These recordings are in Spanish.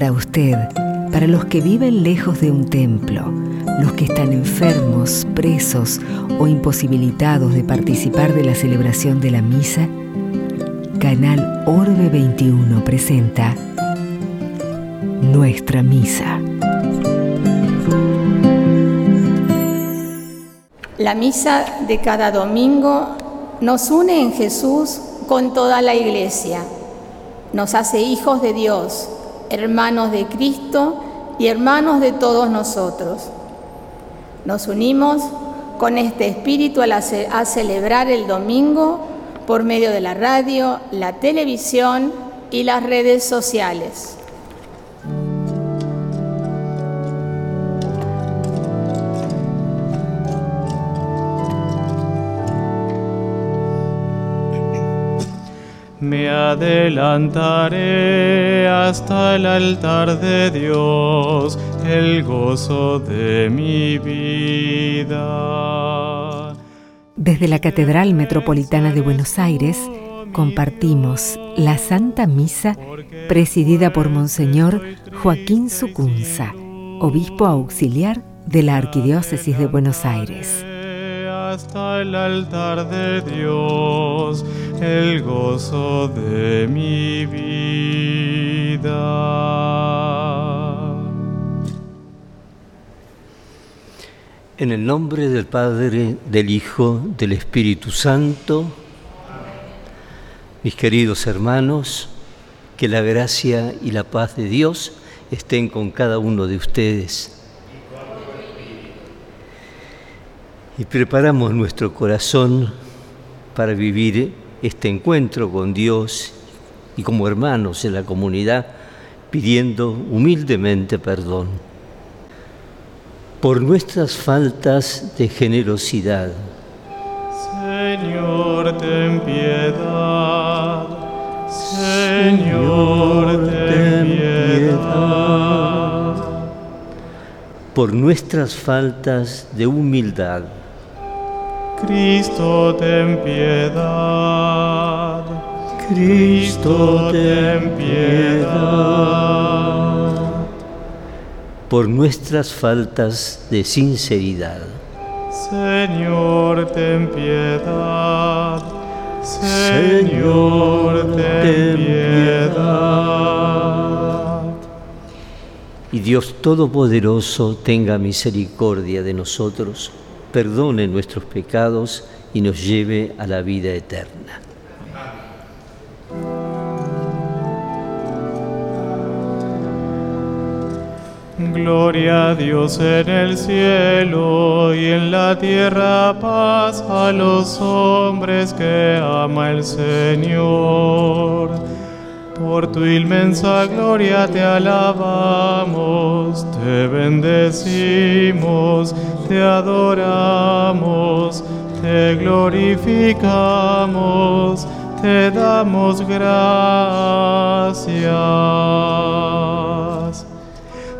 para usted, para los que viven lejos de un templo, los que están enfermos, presos o imposibilitados de participar de la celebración de la misa, Canal Orbe 21 presenta Nuestra Misa. La misa de cada domingo nos une en Jesús con toda la iglesia. Nos hace hijos de Dios, hermanos de Cristo y hermanos de todos nosotros. Nos unimos con este espíritu a, celebrar el domingo por medio de la radio, la televisión y las redes sociales. Me adelantaré hasta el altar de Dios, el gozo de mi vida. Desde la Catedral Metropolitana de Buenos Aires compartimos la Santa Misa presidida por Monseñor Joaquín Sucunza, obispo auxiliar de la Arquidiócesis de Buenos Aires hasta el altar de Dios, el gozo de mi vida. En el nombre del Padre, del Hijo, del Espíritu Santo, mis queridos hermanos, que la gracia y la paz de Dios estén con cada uno de ustedes y preparamos nuestro corazón para vivir este encuentro con Dios y como hermanos en la comunidad, pidiendo humildemente perdón por nuestras faltas de generosidad. Señor, ten piedad. Señor, ten piedad. Por nuestras faltas de humildad Cristo, ten piedad. Cristo, ten piedad. Por nuestras faltas de sinceridad. Señor, ten piedad. Señor, ten piedad. Y Dios Todopoderoso tenga misericordia de nosotros perdone nuestros pecados y nos lleve a la vida eterna. Gloria a Dios en el cielo y en la tierra paz a los hombres que ama el Señor. Por tu inmensa gloria te alabamos, te bendecimos, te adoramos, te glorificamos, te damos gracias.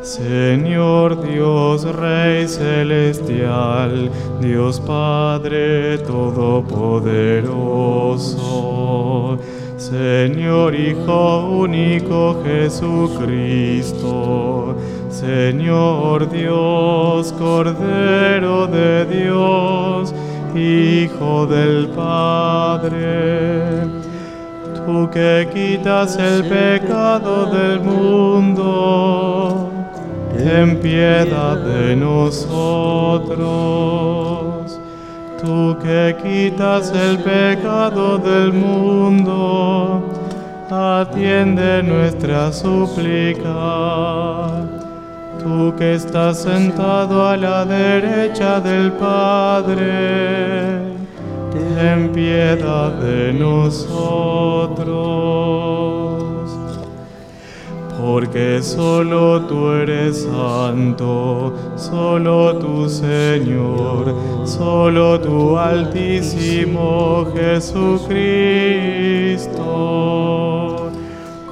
Señor Dios Rey Celestial, Dios Padre Todopoderoso, Señor Hijo único Jesucristo, Señor Dios, Cordero de Dios, Hijo del Padre, tú que quitas el pecado del mundo, ten piedad de nosotros tú que quitas el pecado del mundo, atiende nuestra súplica. Tú que estás sentado a la derecha del Padre, ten piedad de nosotros porque solo tú eres santo, solo tu Señor, solo tu Altísimo Jesucristo.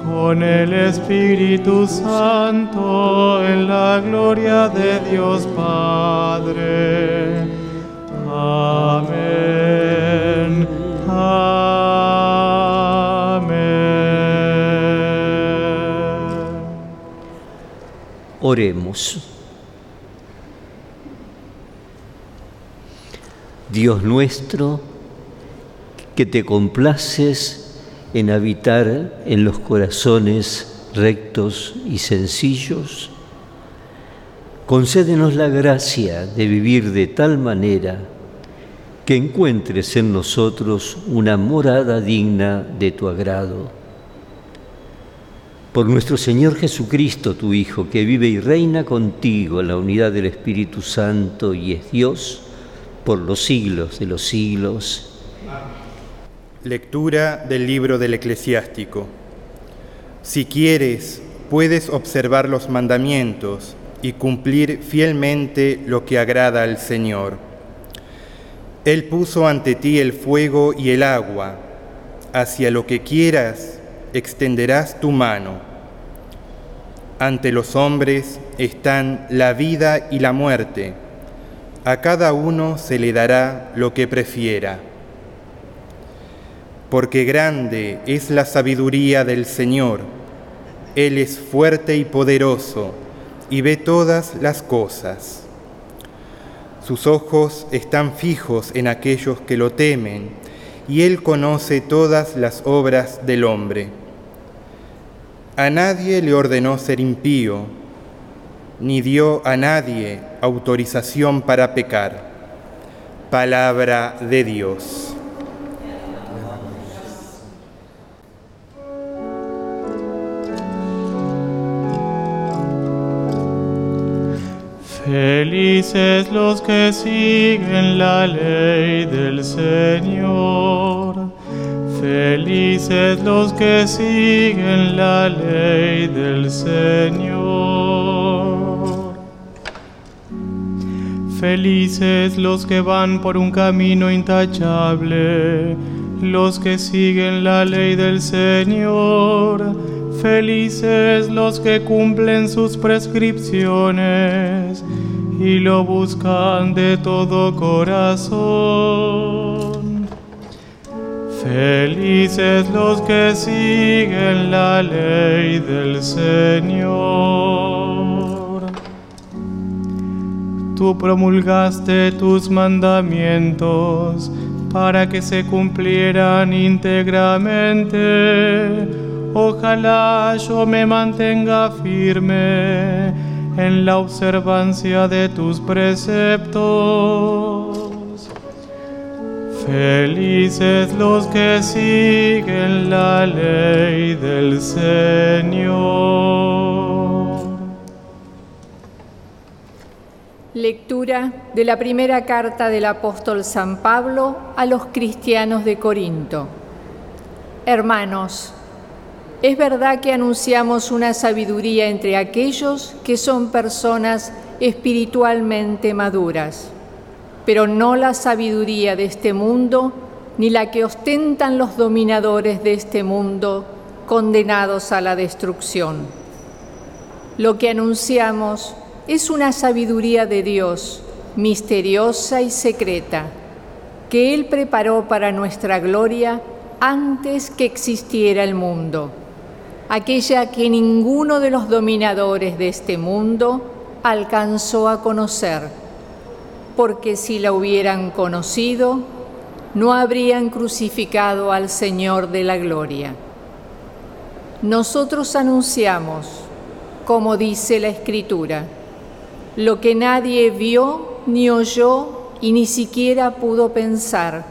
Con el Espíritu Santo en la gloria de Dios Padre. Amén. Amén. Oremos. Dios nuestro, que te complaces en habitar en los corazones rectos y sencillos, concédenos la gracia de vivir de tal manera que encuentres en nosotros una morada digna de tu agrado. Por nuestro Señor Jesucristo, tu Hijo, que vive y reina contigo en la unidad del Espíritu Santo y es Dios, por los siglos de los siglos. Lectura del libro del eclesiástico. Si quieres, puedes observar los mandamientos y cumplir fielmente lo que agrada al Señor. Él puso ante ti el fuego y el agua. Hacia lo que quieras, extenderás tu mano. Ante los hombres están la vida y la muerte a cada uno se le dará lo que prefiera. Porque grande es la sabiduría del Señor, Él es fuerte y poderoso y ve todas las cosas. Sus ojos están fijos en aquellos que lo temen, y Él conoce todas las obras del hombre. A nadie le ordenó ser impío, ni dio a nadie autorización para pecar. Palabra de Dios. Felices los que siguen la ley del Señor. Felices los que siguen la ley del Señor. Felices los que van por un camino intachable, los que siguen la ley del Señor. Felices los que cumplen sus prescripciones y lo buscan de todo corazón. Felices los que siguen la ley del Señor. Tú promulgaste tus mandamientos para que se cumplieran íntegramente. Ojalá yo me mantenga firme en la observancia de tus preceptos. Felices los que siguen la ley del Señor. Lectura de la primera carta del apóstol San Pablo a los cristianos de Corinto. Hermanos, es verdad que anunciamos una sabiduría entre aquellos que son personas espiritualmente maduras, pero no la sabiduría de este mundo ni la que ostentan los dominadores de este mundo condenados a la destrucción. Lo que anunciamos es una sabiduría de Dios, misteriosa y secreta, que Él preparó para nuestra gloria antes que existiera el mundo, aquella que ninguno de los dominadores de este mundo alcanzó a conocer, porque si la hubieran conocido, no habrían crucificado al Señor de la gloria. Nosotros anunciamos, como dice la Escritura, lo que nadie vio ni oyó y ni siquiera pudo pensar,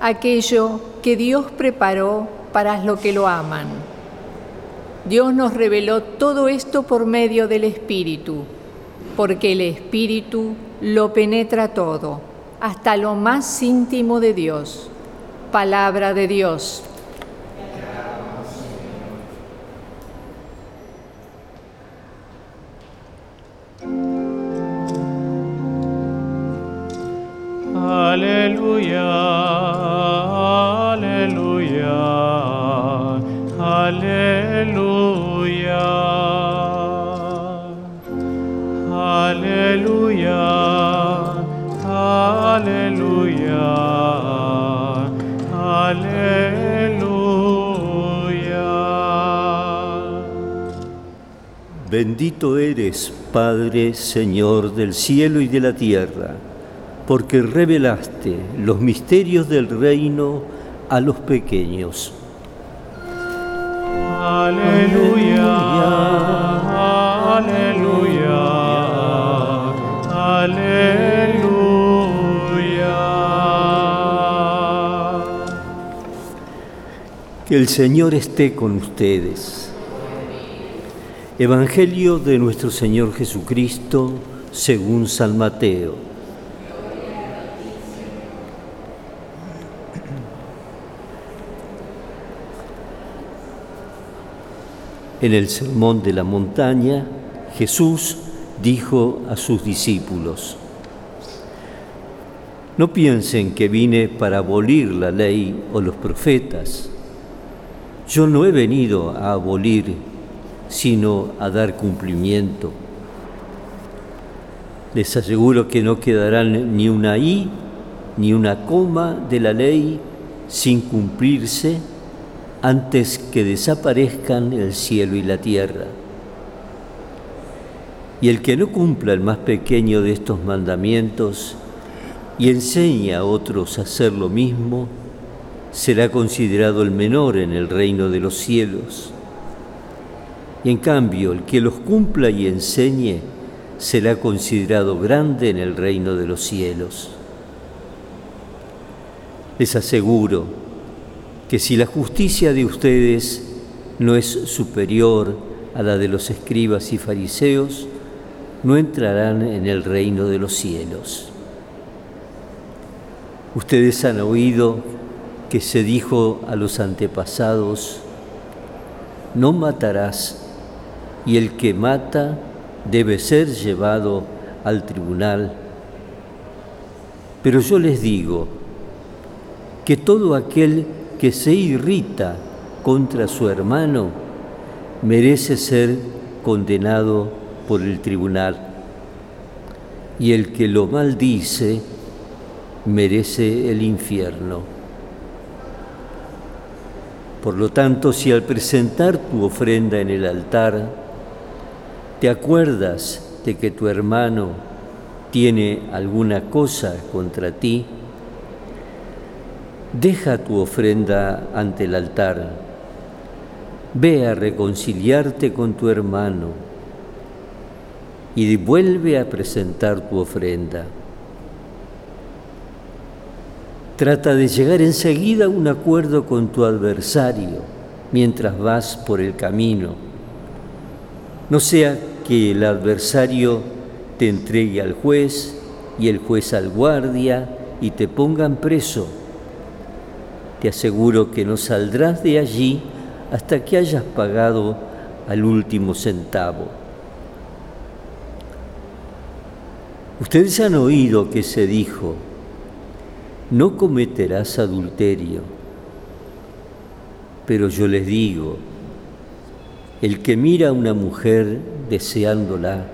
aquello que Dios preparó para los que lo aman. Dios nos reveló todo esto por medio del Espíritu, porque el Espíritu lo penetra todo, hasta lo más íntimo de Dios. Palabra de Dios. Bendito eres, Padre, Señor del cielo y de la tierra, porque revelaste los misterios del reino a los pequeños. Aleluya, aleluya, aleluya. Que el Señor esté con ustedes. Evangelio de nuestro Señor Jesucristo según San Mateo. En el sermón de la montaña, Jesús dijo a sus discípulos, No piensen que vine para abolir la ley o los profetas. Yo no he venido a abolir, sino a dar cumplimiento. Les aseguro que no quedarán ni una i ni una coma de la ley sin cumplirse antes que desaparezcan el cielo y la tierra. Y el que no cumpla el más pequeño de estos mandamientos y enseña a otros a hacer lo mismo, será considerado el menor en el reino de los cielos. Y en cambio, el que los cumpla y enseñe será considerado grande en el reino de los cielos. Les aseguro que si la justicia de ustedes no es superior a la de los escribas y fariseos, no entrarán en el reino de los cielos. Ustedes han oído que se dijo a los antepasados, no matarás, y el que mata debe ser llevado al tribunal. Pero yo les digo que todo aquel que se irrita contra su hermano merece ser condenado por el tribunal. Y el que lo maldice merece el infierno. Por lo tanto, si al presentar tu ofrenda en el altar, te acuerdas de que tu hermano tiene alguna cosa contra ti, Deja tu ofrenda ante el altar. Ve a reconciliarte con tu hermano y vuelve a presentar tu ofrenda. Trata de llegar enseguida a un acuerdo con tu adversario mientras vas por el camino. No sea que el adversario te entregue al juez y el juez al guardia y te pongan preso te aseguro que no saldrás de allí hasta que hayas pagado al último centavo. Ustedes han oído que se dijo, no cometerás adulterio, pero yo les digo, el que mira a una mujer deseándola,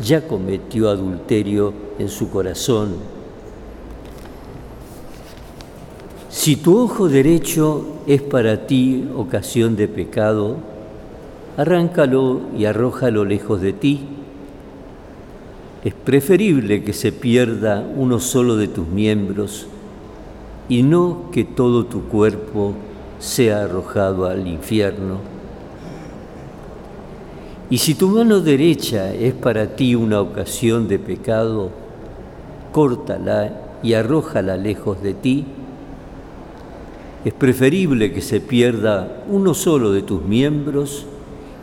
ya cometió adulterio en su corazón Si tu ojo derecho es para ti ocasión de pecado, arráncalo y arrójalo lejos de ti. Es preferible que se pierda uno solo de tus miembros y no que todo tu cuerpo sea arrojado al infierno. Y si tu mano derecha es para ti una ocasión de pecado, córtala y arrójala lejos de ti es preferible que se pierda uno solo de tus miembros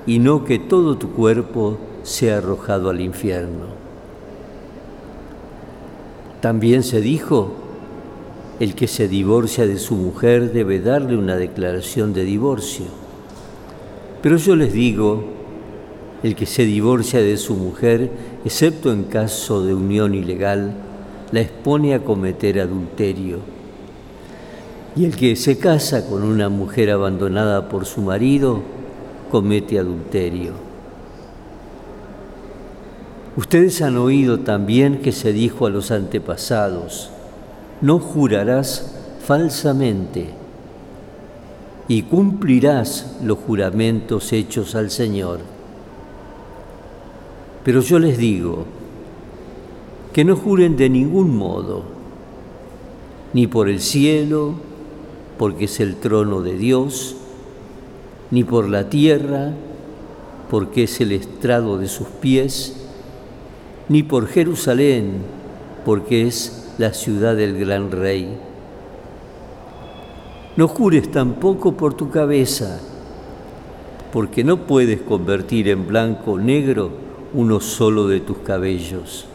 y no que todo tu cuerpo sea arrojado al infierno. También se dijo, el que se divorcia de su mujer debe darle una declaración de divorcio. Pero yo les digo, el que se divorcia de su mujer, excepto en caso de unión ilegal, la expone a cometer adulterio y el que se casa con una mujer abandonada por su marido comete adulterio. Ustedes han oído también que se dijo a los antepasados, no jurarás falsamente y cumplirás los juramentos hechos al Señor. Pero yo les digo que no juren de ningún modo, ni por el cielo, porque es el trono de Dios, ni por la tierra, porque es el estrado de sus pies, ni por Jerusalén, porque es la ciudad del gran rey. No jures tampoco por tu cabeza, porque no puedes convertir en blanco negro uno solo de tus cabellos.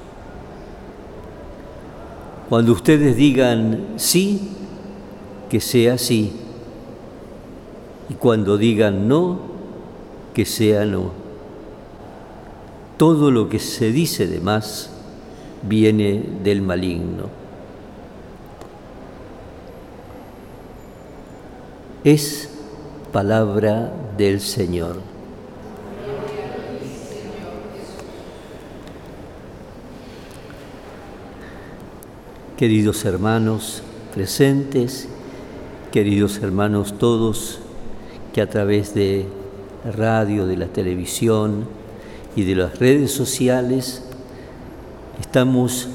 Cuando ustedes digan sí, que sea así. Y cuando digan no, que sea no. Todo lo que se dice de más viene del maligno. Es palabra del Señor. Queridos hermanos presentes, queridos hermanos todos que a través de radio, de la televisión y de las redes sociales estamos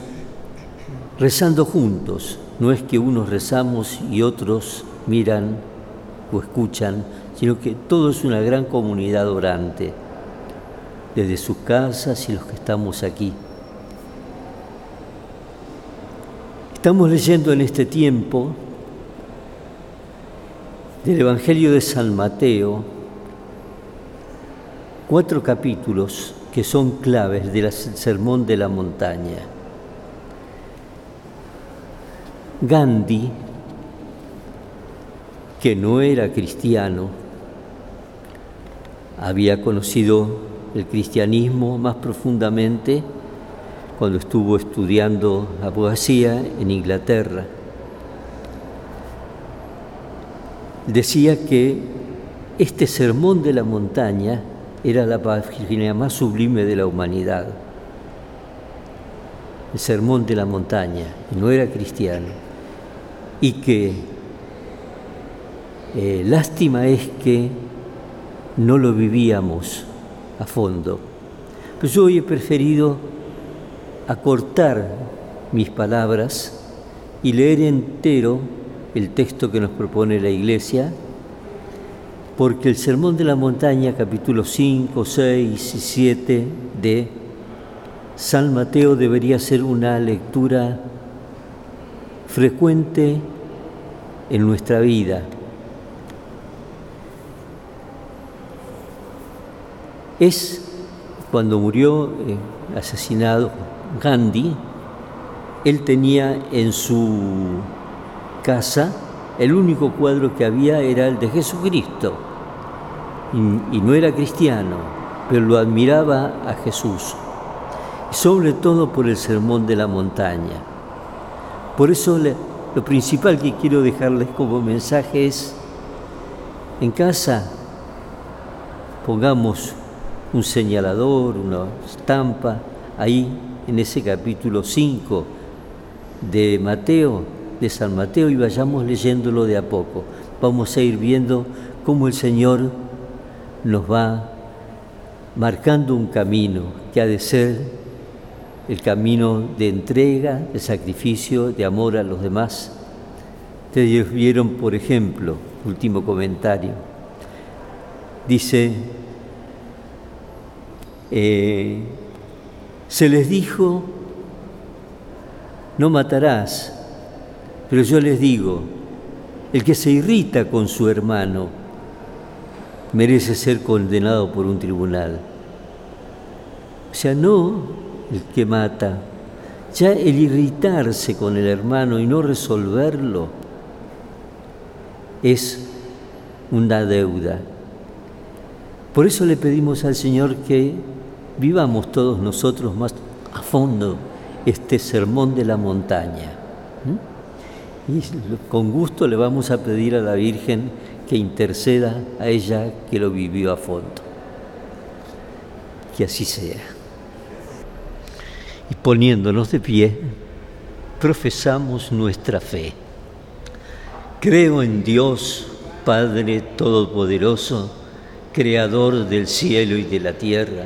rezando juntos. No es que unos rezamos y otros miran o escuchan, sino que todo es una gran comunidad orante, desde sus casas y los que estamos aquí. Estamos leyendo en este tiempo del Evangelio de San Mateo cuatro capítulos que son claves del Sermón de la Montaña. Gandhi, que no era cristiano, había conocido el cristianismo más profundamente cuando estuvo estudiando abogacía en Inglaterra. Decía que este sermón de la montaña era la página más sublime de la humanidad. El sermón de la montaña, no era cristiano. Y que eh, lástima es que no lo vivíamos a fondo. Pero yo hoy he preferido acortar mis palabras y leer entero el texto que nos propone la Iglesia porque el Sermón de la Montaña, capítulos 5, 6 y 7 de San Mateo debería ser una lectura frecuente en nuestra vida. Es cuando murió eh, asesinado Gandhi, él tenía en su casa el único cuadro que había era el de Jesucristo. Y, no era cristiano, pero lo admiraba a Jesús. Y sobre todo por el sermón de la montaña. Por eso lo principal que quiero dejarles como mensaje es, en casa pongamos un señalador, una estampa, ahí en ese capítulo 5 de Mateo, de San Mateo y vayamos leyéndolo de a poco. Vamos a ir viendo cómo el Señor nos va marcando un camino que ha de ser el camino de entrega, de sacrificio, de amor a los demás. Ustedes vieron, por ejemplo, último comentario, dice, eh, se les dijo, no matarás, pero yo les digo, el que se irrita con su hermano merece ser condenado por un tribunal. O sea, no el que mata, ya el irritarse con el hermano y no resolverlo es una deuda. Por eso le pedimos al Señor que vivamos todos nosotros más a fondo este sermón de la montaña. Y con gusto le vamos a pedir a la Virgen que interceda a ella que lo vivió a fondo. Que así sea. Y poniéndonos de pie, profesamos nuestra fe. Creo en Dios, Padre Todopoderoso, Creador del cielo y de la tierra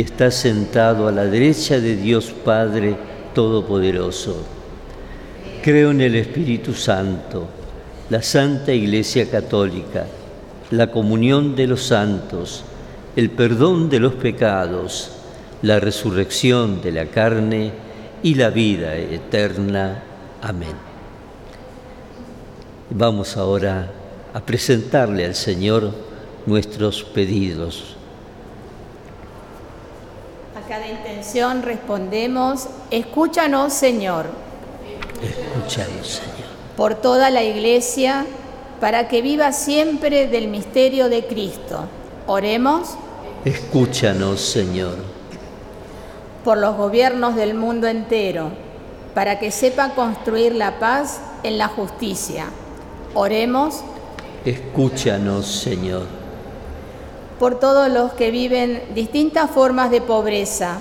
está sentado a la derecha de Dios Padre Todopoderoso. Creo en el Espíritu Santo, la Santa Iglesia Católica, la comunión de los santos, el perdón de los pecados, la resurrección de la carne y la vida eterna. Amén. Vamos ahora a presentarle al Señor nuestros pedidos cada intención respondemos, escúchanos Señor. Escúchanos Señor. Por toda la iglesia, para que viva siempre del misterio de Cristo. Oremos. Escúchanos Señor. Por los gobiernos del mundo entero, para que sepa construir la paz en la justicia. Oremos. Escúchanos Señor por todos los que viven distintas formas de pobreza,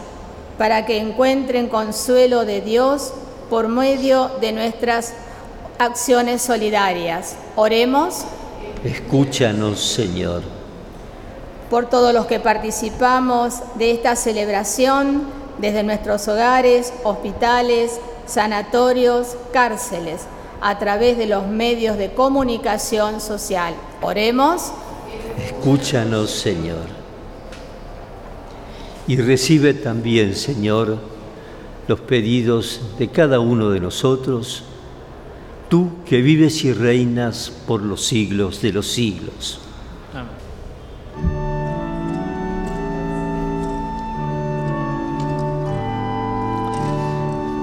para que encuentren consuelo de Dios por medio de nuestras acciones solidarias. Oremos. Escúchanos, Señor. Por todos los que participamos de esta celebración, desde nuestros hogares, hospitales, sanatorios, cárceles, a través de los medios de comunicación social. Oremos. Escúchanos, Señor. Y recibe también, Señor, los pedidos de cada uno de nosotros, tú que vives y reinas por los siglos de los siglos.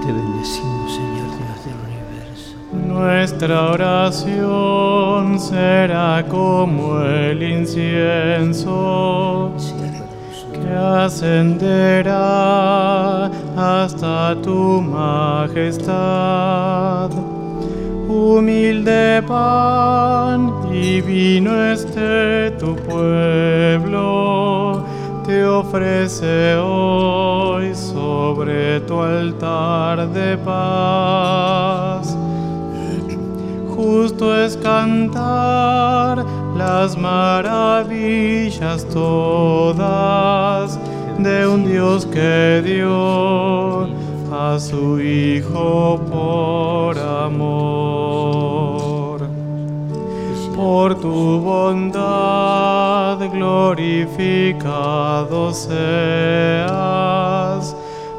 Te bendecimos, Nuestra oración será como el incienso que ascenderá hasta tu majestad. Humilde pan y vino este tu pueblo, te ofrece hoy sobre tu altar de paz justo es cantar las maravillas todas de un Dios que dio a su Hijo por amor. Por tu bondad glorificado seas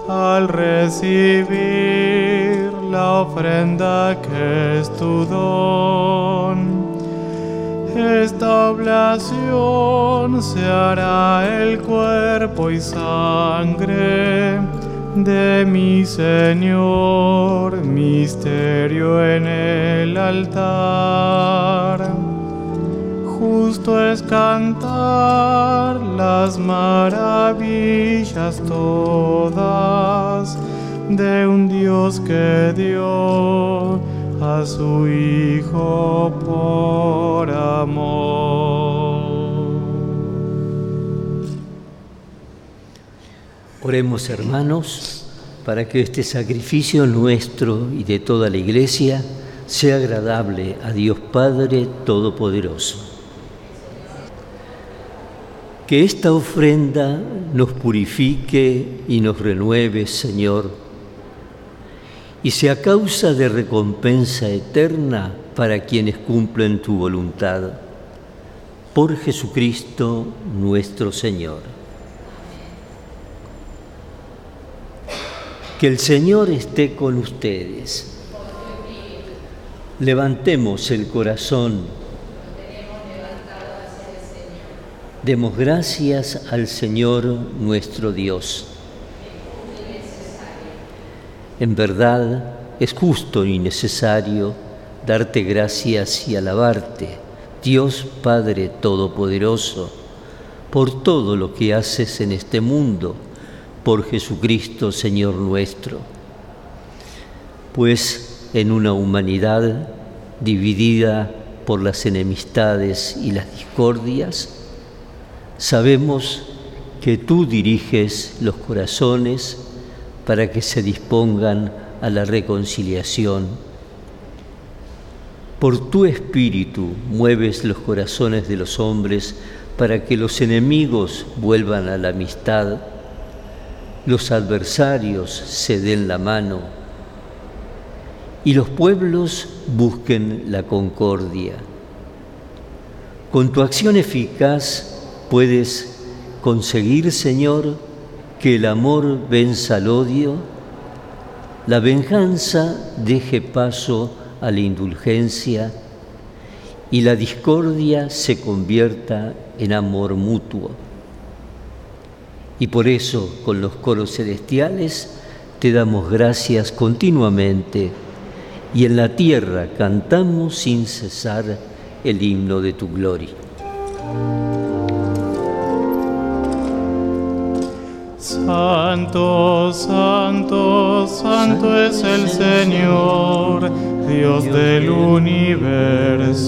al recibir la ofrenda que es tu don. Esta oblación se hará el cuerpo y sangre de mi Señor, misterio en el altar. Justo es cantar las maravillas todas de un Dios que dio a su Hijo por amor. Oremos hermanos para que este sacrificio nuestro y de toda la Iglesia sea agradable a Dios Padre Todopoderoso. Que esta ofrenda nos purifique y nos renueve, Señor, y sea causa de recompensa eterna para quienes cumplen tu voluntad. Por Jesucristo nuestro Señor. Que el Señor esté con ustedes. Levantemos el corazón Demos gracias al Señor nuestro Dios. En verdad es justo y necesario darte gracias y alabarte, Dios Padre Todopoderoso, por todo lo que haces en este mundo, por Jesucristo, Señor nuestro. Pues en una humanidad dividida por las enemistades y las discordias, sabemos que tú diriges los corazones para que se dispongan a la reconciliación. Por tu espíritu mueves los corazones de los hombres para que los enemigos vuelvan a la amistad, los adversarios se den la mano y los pueblos busquen la concordia. Con tu acción eficaz puedes conseguir, Señor, que el amor venza al odio, la venganza deje paso a la indulgencia y la discordia se convierta en amor mutuo. Y por eso, con los coros celestiales, te damos gracias continuamente y en la tierra cantamos sin cesar el himno de tu gloria. Santo, santo, santo es el Señor, Dios del universo.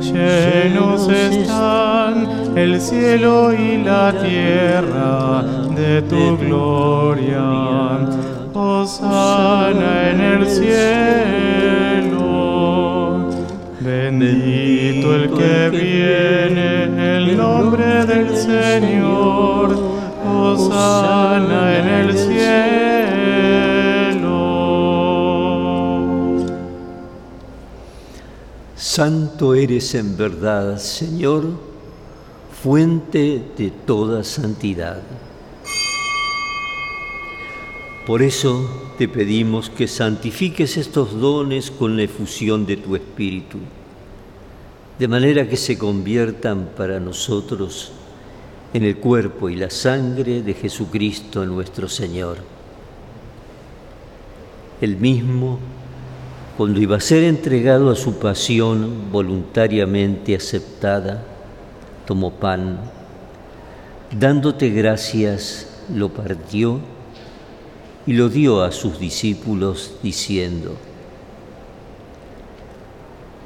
Llenos están el cielo y la tierra de tu gloria. Osana en el cielo. Bendito el que viene en el nombre del Señor sana en el cielo. Santo eres en verdad, Señor, fuente de toda santidad. Por eso te pedimos que santifiques estos dones con la efusión de tu Espíritu, de manera que se conviertan para nosotros en el cuerpo y la sangre de Jesucristo nuestro Señor. El mismo, cuando iba a ser entregado a su pasión voluntariamente aceptada, tomó pan, dándote gracias, lo partió y lo dio a sus discípulos diciendo,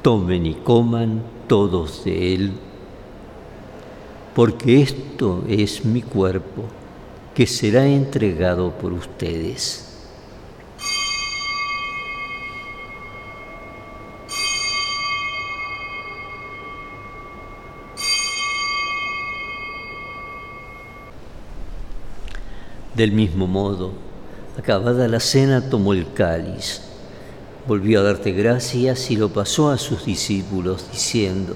tomen y coman todos de él porque esto es mi cuerpo que será entregado por ustedes. Del mismo modo, acabada la cena, tomó el cáliz, volvió a darte gracias y lo pasó a sus discípulos, diciendo,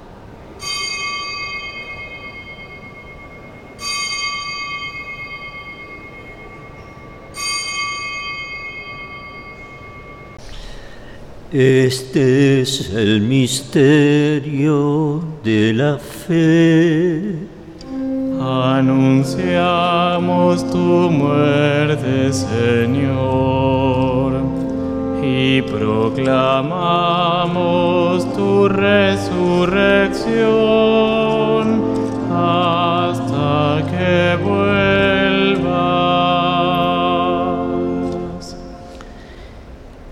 Este es el misterio de la fe. Anunciamos tu muerte, Señor, y proclamamos tu resurrección hasta que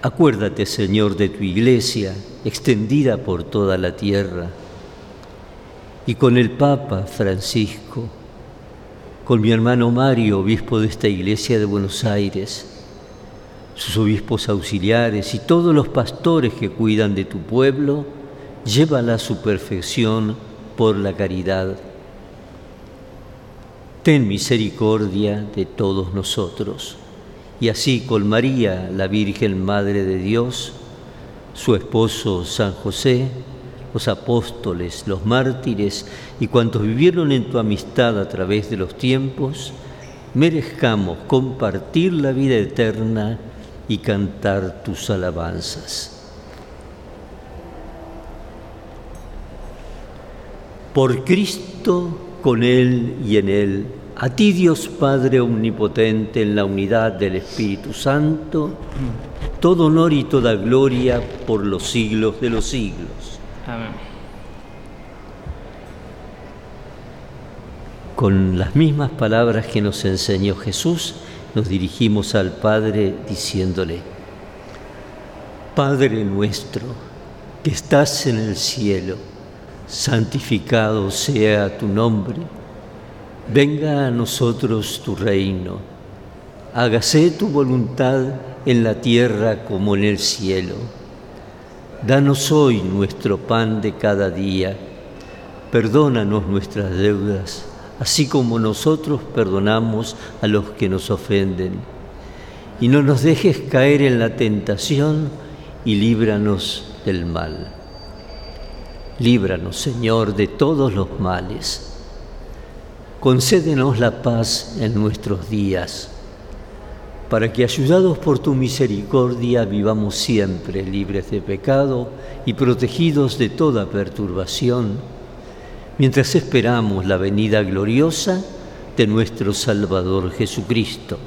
Acuérdate, Señor, de tu iglesia extendida por toda la tierra y con el Papa Francisco, con mi hermano Mario, obispo de esta iglesia de Buenos Aires, sus obispos auxiliares y todos los pastores que cuidan de tu pueblo, llévala a su perfección por la caridad. Ten misericordia de todos nosotros. Y así con María, la Virgen Madre de Dios, su esposo San José, los apóstoles, los mártires y cuantos vivieron en tu amistad a través de los tiempos, merezcamos compartir la vida eterna y cantar tus alabanzas. Por Cristo, con Él y en Él, a ti Dios Padre Omnipotente en la unidad del Espíritu Santo, todo honor y toda gloria por los siglos de los siglos. Amén. Con las mismas palabras que nos enseñó Jesús, nos dirigimos al Padre diciéndole, Padre nuestro, que estás en el cielo, santificado sea tu nombre, venga a nosotros tu reino, hágase tu voluntad en la tierra como en el cielo. Danos hoy nuestro pan de cada día, perdónanos nuestras deudas así como nosotros perdonamos a los que nos ofenden. Y no nos dejes caer en la tentación y líbranos del mal. Líbranos, Señor, de todos los males. Concédenos la paz en nuestros días, para que, ayudados por tu misericordia, vivamos siempre libres de pecado y protegidos de toda perturbación mientras esperamos la venida gloriosa de nuestro Salvador Jesucristo.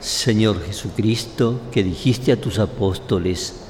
Señor Jesucristo, que dijiste a tus apóstoles,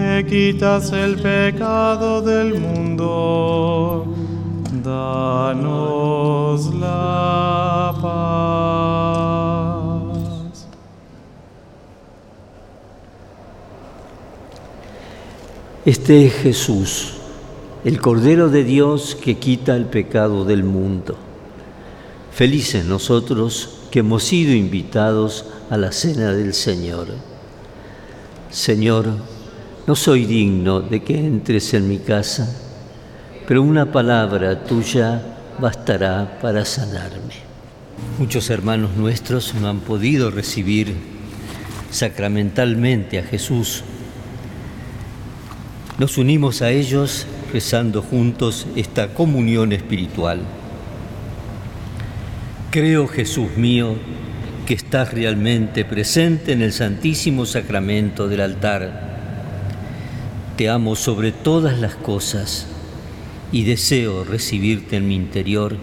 que quitas el pecado del mundo, danos la paz. Este es Jesús, el Cordero de Dios que quita el pecado del mundo. Felices nosotros que hemos sido invitados a la cena del Señor. Señor, no soy digno de que entres en mi casa pero una palabra tuya bastará para sanarme. Muchos hermanos nuestros no han podido recibir sacramentalmente a Jesús. Nos unimos a ellos rezando juntos esta comunión espiritual. Creo, Jesús mío, que estás realmente presente en el Santísimo Sacramento del altar. Te amo sobre todas las cosas y deseo recibirte en mi interior,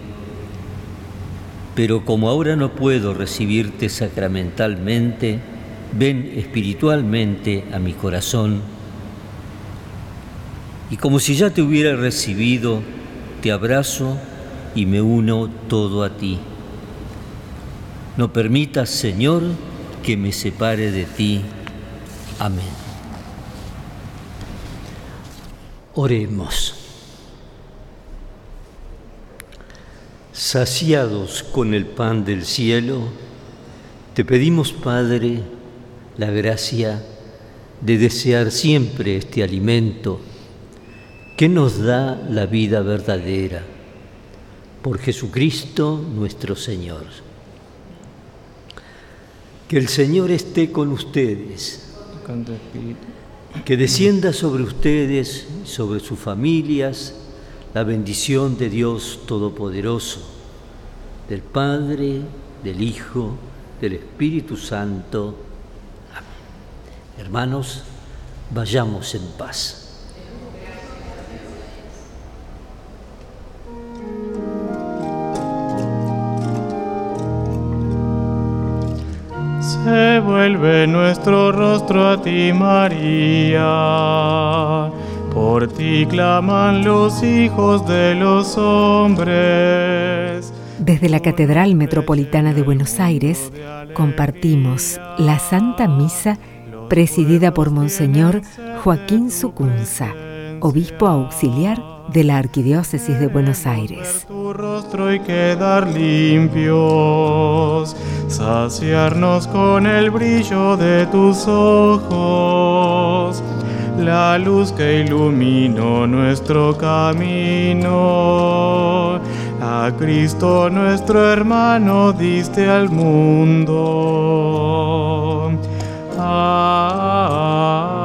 pero como ahora no puedo recibirte sacramentalmente, ven espiritualmente a mi corazón y como si ya te hubiera recibido, te abrazo y me uno todo a ti. No permitas, Señor, que me separe de ti. Amén. Oremos. Saciados con el pan del cielo, te pedimos, Padre, la gracia de desear siempre este alimento que nos da la vida verdadera. por Jesucristo nuestro Señor. Que el Señor esté con ustedes, que descienda sobre ustedes, sobre sus familias, la bendición de Dios Todopoderoso, del Padre, del Hijo, del Espíritu Santo. Amén. Hermanos, vayamos en paz. Vuelve nuestro rostro a ti, María. Por ti claman los hijos de los hombres. Desde la Catedral Metropolitana de Buenos Aires compartimos la Santa Misa presidida por Monseñor Joaquín Sucunza, obispo auxiliar de la Arquidiócesis de Buenos Aires. Tu rostro y quedar limpios, saciarnos con el brillo de tus ojos, la luz que iluminó nuestro camino. A Cristo nuestro hermano diste al mundo. Ah. ah, ah.